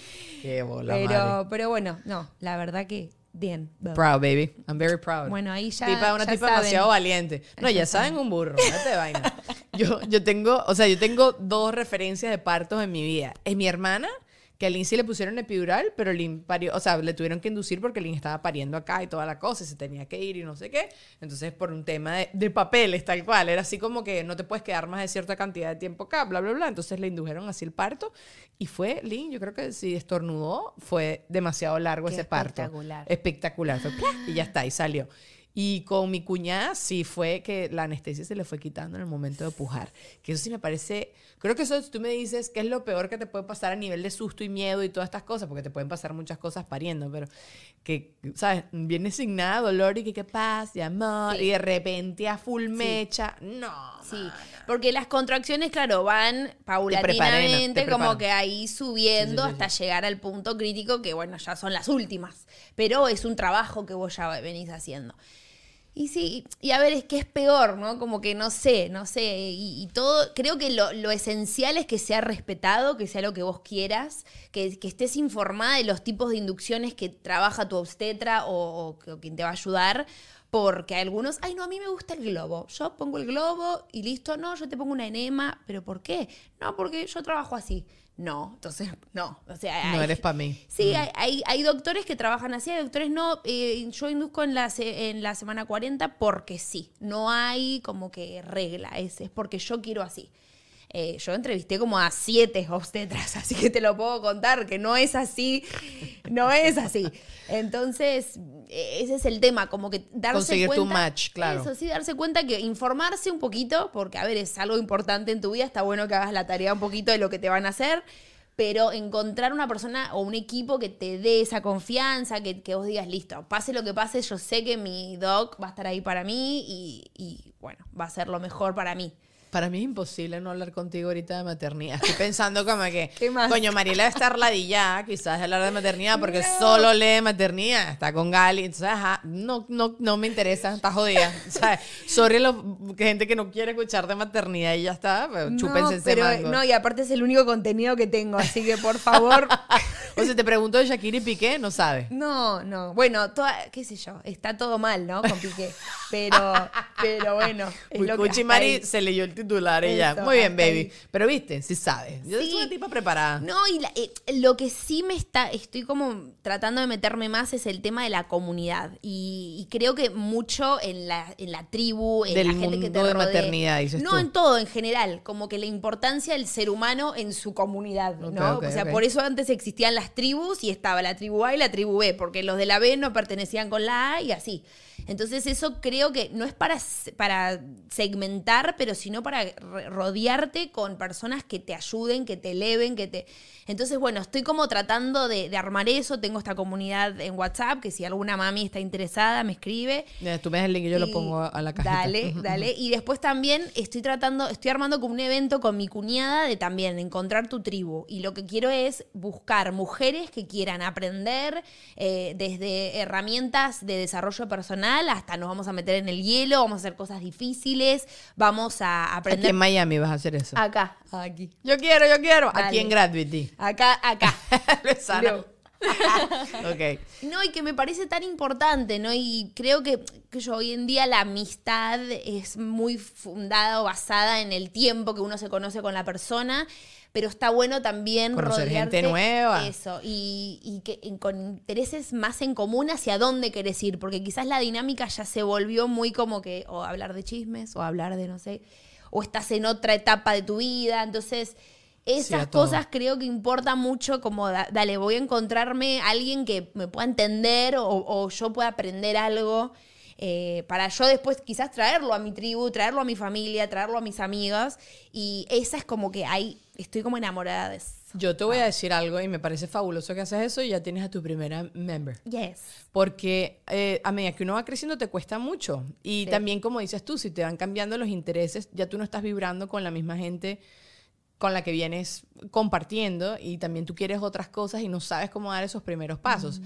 Qué bola, madre. Pero, pero bueno, no, la verdad que bien. Proud, baby. I'm very proud. Bueno, ahí ya. Tipa, una ya tipa saben. demasiado valiente. No, ya saben un burro, no te vaina. Yo, yo tengo, o sea, yo tengo dos referencias de partos en mi vida. Es mi hermana, que a Lynn sí le pusieron epidural, pero Lynn parió, o sea, le tuvieron que inducir porque Lynn estaba pariendo acá y toda la cosa, y se tenía que ir y no sé qué. Entonces, por un tema de, de papeles, tal cual, era así como que no te puedes quedar más de cierta cantidad de tiempo acá, bla, bla, bla. Entonces le indujeron así el parto y fue, Lynn, yo creo que si estornudó, fue demasiado largo Qué ese parto. espectacular. Espectacular. Y ya está, y salió. Y con mi cuñada sí fue que la anestesia se le fue quitando en el momento de pujar. Que eso sí me parece. Creo que eso, tú me dices que es lo peor que te puede pasar a nivel de susto y miedo y todas estas cosas, porque te pueden pasar muchas cosas pariendo, pero que, ¿sabes? Viene sin nada, dolor y que qué paz, y amor, Sí. y de repente a full mecha. No. Sí, porque las contracciones, claro, van paulatinamente, te como que ahí subiendo sí, hasta llegar al punto crítico, que bueno, ya son las últimas. Pero es un trabajo que vos ya venís haciendo. Y sí, y a ver, es que es peor, ¿no? Como que no sé, no sé. Y, todo, creo que lo, lo esencial es que sea respetado, que sea lo que vos quieras, que, que estés informada de los tipos de inducciones que trabaja tu obstetra o, quien te va a ayudar. Porque algunos, ay, no, a mí me gusta el globo. Yo pongo el globo y listo, no, yo te pongo una enema. ¿Pero por qué? No, porque yo trabajo así. No, entonces, no. O sea, No hay- eres para mí. Sí, hay, hay, hay doctores que trabajan así, hay doctores no. eh, yo induzco en la, en la semana 40 porque sí. No hay como que regla, es, es porque yo quiero así. Eh, yo entrevisté como a siete obstetras, así que te lo puedo contar, que no es así, no es así. Entonces, eh, ese es el tema, como que darse Conseguir tu cuenta. match, claro. Eso sí, darse cuenta que informarse un poquito, porque a ver, es algo importante en tu vida, está bueno que hagas la tarea un poquito de lo que te van a hacer, pero encontrar una persona o un equipo que te dé esa confianza, que, que vos digas, listo, pase lo que pase, yo sé que mi doc va a estar ahí para mí y, y, bueno, va a ser lo mejor para mí. Para mí es imposible no hablar contigo ahorita de maternidad. Estoy pensando como que, ¿Qué más? coño, Mariela debe estar ladillada quizás de hablar de maternidad porque solo lee maternidad. Está con Gali. Entonces, ajá, no, no, no me interesa. Está jodida. Sea, sorry la gente que no quiere escuchar de maternidad y ya está. Pero chúpense no, ese pero, mango. no, y aparte es el único contenido que tengo, así que por favor... O sea, te pregunto de Shakira y Piqué, no sabes. No, no. Bueno, toda, qué sé yo, está todo mal, ¿no? Con Piqué. Pero, pero bueno. es lo que Mari se leyó el titular. Eso, Muy bien, baby. ahí. Pero viste, sí sabes. Yo soy una tipa preparada. No, y la- eh, lo que sí me está, estoy como tratando de meterme más es el tema de la comunidad. Y, y creo que mucho en la, en la tribu, en Del la gente que te de maternidad, dices No, tú. en todo, en general. Como que la importancia del ser humano en su comunidad, ¿no? O sea, por eso antes existían las tribus y estaba la tribu A y la tribu B, porque los de la B no pertenecían con la A y así. Entonces eso creo que no es para, para segmentar, pero sino para rodearte con personas que te ayuden, que te eleven, que te... Entonces, bueno, estoy como tratando de, de armar eso. Tengo esta comunidad en WhatsApp, que si alguna mami está interesada, me escribe. Ya, Tú me das el link y yo lo pongo a- a la cajita. Dale, dale. Y después también estoy tratando, estoy armando como un evento con mi cuñada de también encontrar tu tribu. Y lo que quiero es buscar mujeres que quieran aprender eh, desde herramientas de desarrollo personal hasta nos vamos a meter en el hielo, vamos a hacer cosas difíciles, vamos a Aquí aprender. en Miami vas a hacer eso. Acá, aquí. Yo quiero, yo quiero. Aquí en Gravity. Acá, acá. Luisana. No. ok. No, y que me parece tan importante, ¿no? Y creo que, que yo hoy en día la amistad es muy fundada o basada en el tiempo que uno se conoce con la persona, pero está bueno también Conocer rodearte gente nueva. Eso, y, y que con intereses más en común hacia dónde querés ir, porque quizás la dinámica ya se volvió muy como que o hablar de chismes o hablar de no sé, o estás en otra etapa de tu vida, entonces esas a cosas creo que importa mucho como, da- dale, voy a encontrarme alguien que me pueda entender o, o yo pueda aprender algo eh, para yo después quizás traerlo a mi tribu, traerlo a mi familia, traerlo a mis amigas y esa es como que ahí estoy como enamorada de eso. Yo te voy a decir algo y me parece fabuloso que haces eso y ya tienes a tu primera member. Yes. Porque eh, a medida que uno va creciendo te cuesta mucho. Y Sí. también, como dices tú, si te van cambiando los intereses, ya tú no estás vibrando con la misma gente con la que vienes compartiendo y también tú quieres otras cosas y no sabes cómo dar esos primeros pasos.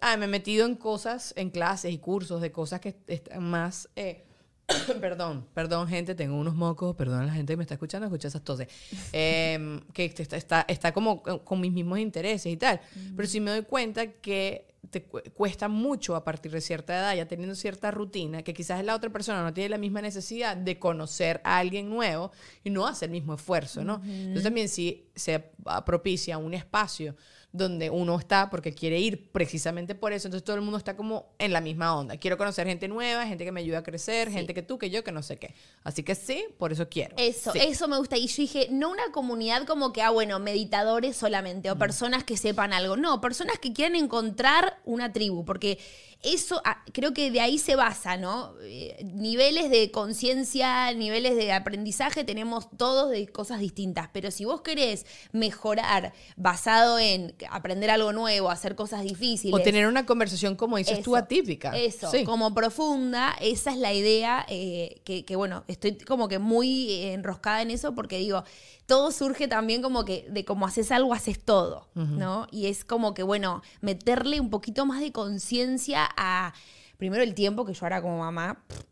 Ah, me he metido en cosas, en clases y cursos de cosas que están más... eh, perdón, perdón gente, tengo unos mocos, perdón a la gente que me está escuchando, escucha esas toses. Em, que está, está, está como con- con mis mismos intereses y tal. Pero sí me doy cuenta que te cu- cuesta mucho a partir de cierta edad, ya teniendo cierta rutina, que quizás la otra persona no tiene la misma necesidad de conocer a alguien nuevo y no hace el mismo esfuerzo, ¿no? Entonces también si se propicia un espacio donde uno está porque quiere ir precisamente por eso, entonces todo el mundo está como en la misma onda. Quiero conocer gente nueva, gente que me ayude a crecer, gente que tú, que yo, que no sé qué. Así que sí, por eso quiero. Eso, Sí. eso me gusta. Y yo dije, no una comunidad como que, ah, bueno, meditadores solamente Mm. o personas que sepan algo. No, personas que quieran encontrar una tribu, porque eso ah, creo que de ahí se basa, ¿no? Eh, niveles de conciencia, niveles de aprendizaje tenemos todos de cosas distintas, pero si vos querés mejorar basado en aprender algo nuevo, hacer cosas difíciles. O tener una conversación, como dices tú, Eso, atípica. Eso, Sí. como profunda, esa es la idea eh, que, que, bueno, estoy como que muy enroscada en eso porque digo, todo surge también como que de cómo haces algo, haces todo. ¿no? Y es como que, bueno, meterle un poquito más de conciencia a, primero el tiempo, que yo ahora como mamá... pff,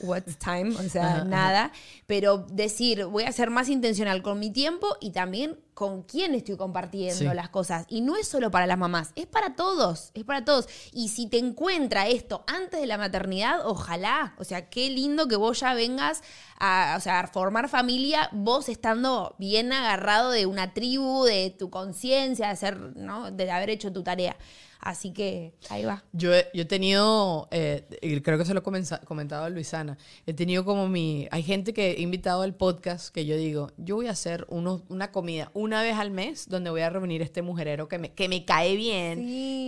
What's time, o sea, nada, pero decir, voy a ser más intencional con mi tiempo y también con quién estoy compartiendo Sí. las cosas. Y no es solo para las mamás, es para todos, es para todos. Y si te encuentra esto antes de la maternidad, ojalá. O sea, qué lindo que vos ya vengas a, o sea, a formar familia, vos estando bien agarrado de una tribu, de tu conciencia, de, hacer, ¿no? de haber hecho tu tarea. Así que ahí va. Yo he, yo he tenido, eh, y creo que se lo he comentado a Luisana, he tenido como mi... Hay gente que he invitado al podcast que yo digo, yo voy a hacer unos- una comida una vez al mes donde voy a reunir este mujerero que me, que me cae bien,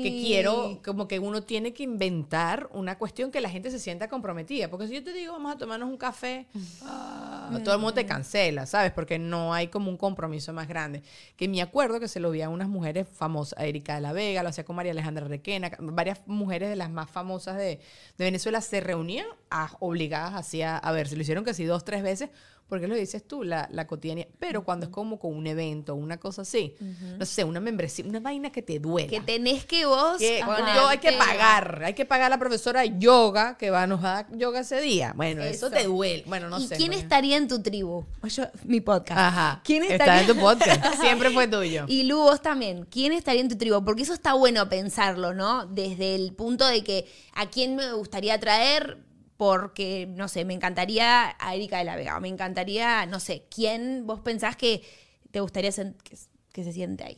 que quiero, como que uno tiene que inventar una cuestión que la gente se sienta comprometida. Porque si yo te digo, vamos a tomarnos un café, ah, todo el mundo te cancela, ¿sabes? Porque no hay como un compromiso más grande. Que me acuerdo que se lo vi a unas mujeres famosas, a Erika de la Vega, lo hacía con María Alejandra Requena, varias mujeres de las más famosas de, de Venezuela se reunían a- obligadas así a, a ver, se lo hicieron casi dos, tres veces, porque lo dices tú, la, la cotidianidad. Pero cuando es como con un evento, una cosa así, no sé, una membresía, una vaina que te duele. Que tenés que vos. Que yo hay que pagar, hay que pagar a la profesora yoga que va, nos a dar yoga ese día. Bueno, eso, Eso. te duele. Bueno, no ¿Y sé. quién no- estaría en tu tribu? Yo, mi podcast. Ajá. ¿Quién Está estaría en tu podcast. Siempre fue tuyo. Y Lu, vos también. ¿Quién estaría en tu tribu? Porque eso está bueno pensarlo, ¿no? Desde el punto de que a quién me gustaría traer, porque, no sé, me encantaría a Erika de la Vega, me encantaría, no sé, ¿quién vos pensás que te gustaría que, que se siente ahí?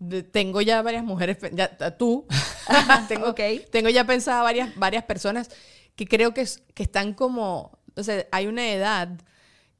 De- tengo ya varias mujeres, ya, tú, tengo, tengo ya pensada varias, varias personas que creo que, que están como, o sea, hay una edad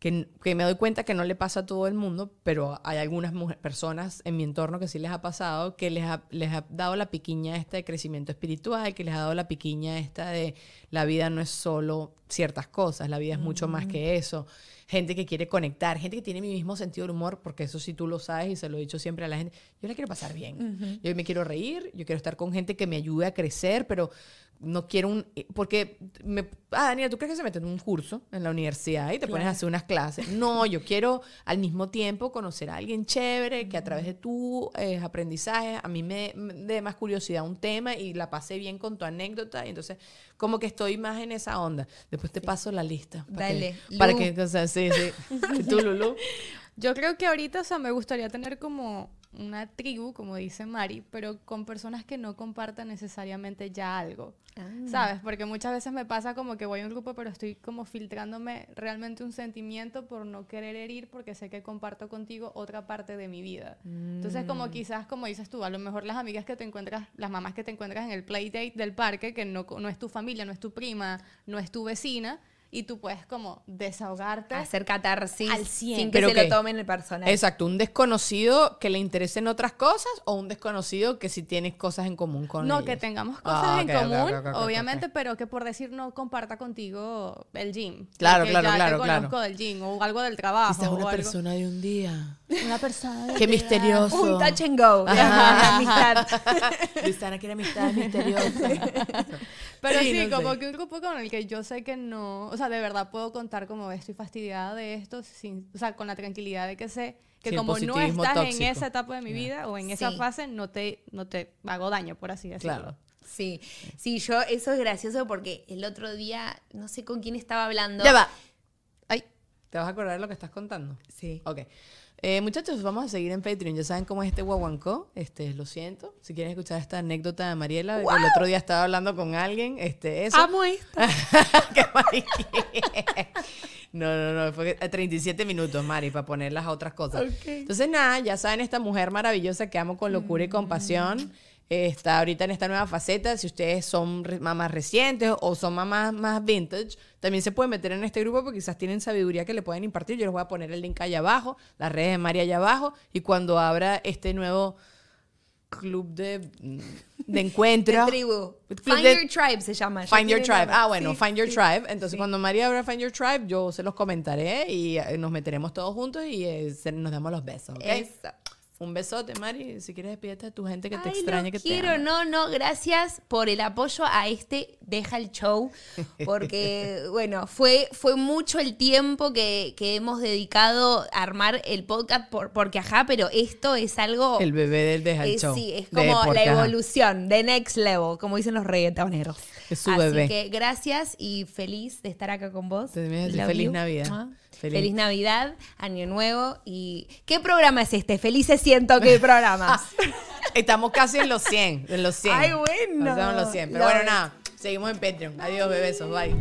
que, que me doy cuenta que no le pasa a todo el mundo, pero hay algunas mujer- personas en mi entorno que sí les ha pasado, que les ha, les ha dado la piquiña esta de crecimiento espiritual, que les ha dado la piquiña esta de la vida no es solo ciertas cosas, la vida es mucho más que eso. Gente que quiere conectar, gente que tiene mi mismo sentido del humor, porque eso sí tú lo sabes y se lo he dicho siempre a la gente. Yo la quiero pasar bien. Yo me quiero reír, yo quiero estar con gente que me ayude a crecer, pero no quiero un... Porque, me, ah, Daniela, ¿tú crees que se meten en un curso en la universidad y te pones a hacer unas clases? No, yo quiero al mismo tiempo conocer a alguien chévere que a través de tu eh, aprendizaje a mí me, me dé más curiosidad un tema y la pasé bien con tu anécdota. Y entonces, como que estoy más en esa onda. Después te paso la lista. para Dale, Que, para Lu. que, o sea, sí, sí. ¿Y tú, Lulu? Yo creo que ahorita, o sea, me gustaría tener como una tribu, como dice Mari, pero con personas que no compartan necesariamente ya algo. ¿Sabes? Porque muchas veces me pasa como que voy a un grupo, pero estoy como filtrándome realmente un sentimiento por no querer herir, porque sé que comparto contigo otra parte de mi vida. Entonces, como quizás, como dices tú, a lo mejor las amigas que te encuentras, las mamás que te encuentras en el playdate del parque, que no, no es tu familia, no es tu prima, no es tu vecina, y tú puedes como desahogarte. Hacer catarsis Al 100. sin que ¿Pero se qué? lo tomen el personal. Exacto, un desconocido que le interesen otras cosas o un desconocido que si tienes cosas en común con No, ellos? que tengamos cosas Ah, en ok, ok, común, ok, ok, ok, obviamente, pero que por decir no comparta contigo el gym. Claro, claro, ya claro, te claro. conozco del gym o algo del trabajo. Quizás una o algo. persona de un día. Una persona. Qué misterioso. Un touch and go. Ajá. Amistad. Luisana quiere amistad misteriosa. Pero sí, Sí, no como sé. que un grupo con el que yo sé que no, o sea, de verdad puedo contar como estoy fastidiada de esto, sin, o sea, con la tranquilidad de que sé que Sin como no estás tóxico. en esa etapa de mi vida o en esa fase, no te, no te hago daño, por así decirlo. Claro. Sí, sí, yo, eso es gracioso porque el otro día, no sé con quién estaba hablando. Ya va. Ay, ¿te vas a acordar de lo que estás contando? Sí. Ok. Eh, muchachos, vamos a seguir en Patreon. Ya saben cómo es este guaguancó. Este, lo siento. Si quieren escuchar esta anécdota de Mariela, el otro día estaba hablando con alguien. Este, eso. Amo. Qué mariquita. No, no, no, fue a 37 minutos, Mari, para poner las otras cosas. Entonces, nada, ya saben, esta mujer maravillosa que amo con locura y compasión. eh, Está ahorita en esta nueva faceta. Si ustedes son mamás recientes o son mamás más vintage, también se pueden meter en este grupo porque quizás tienen sabiduría que le pueden impartir. Yo les voy a poner el link allá abajo, las redes de Mari allá abajo. Y cuando abra este nuevo club de, de encuentro. De tribu. Club Find de- Your Tribe se llama. Find Your Tribe. nombre. Ah, bueno, Sí, Find Your sí. Tribe. Entonces, cuando María abra Find Your Tribe, yo se los comentaré y eh, nos meteremos todos juntos y eh, nos damos los besos, ¿ok? Eso. Un besote, Mari. Si quieres, despídete de tu gente que te Ay, extraña, que quiero, te ama. no, no, gracias por el apoyo a este Deja el Show, porque, bueno, fue, fue mucho el tiempo que, que hemos dedicado a armar el podcast, por, porque ajá, pero esto es algo... El bebé del Deja el eh, Show. Sí, es como la evolución, de next level, como dicen los reggaetoneros. Es su Así bebé. que gracias y feliz de estar acá con vos. Feliz you. Navidad. Mua. Feliz. Feliz. Navidad, Año Nuevo y... ¿Qué programa es este? Felices siento que programas. Estamos casi en los 100. En los 100. Ay, bueno. Estamos en los 100. Pero bueno, nada. Seguimos en Patreon. Adiós, bebesos. Bye.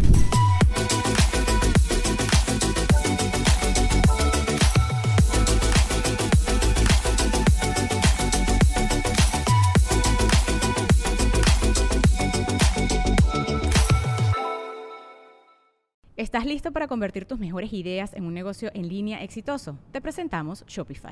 ¿Estás listo para convertir tus mejores ideas en un negocio en línea exitoso? Te presentamos Shopify.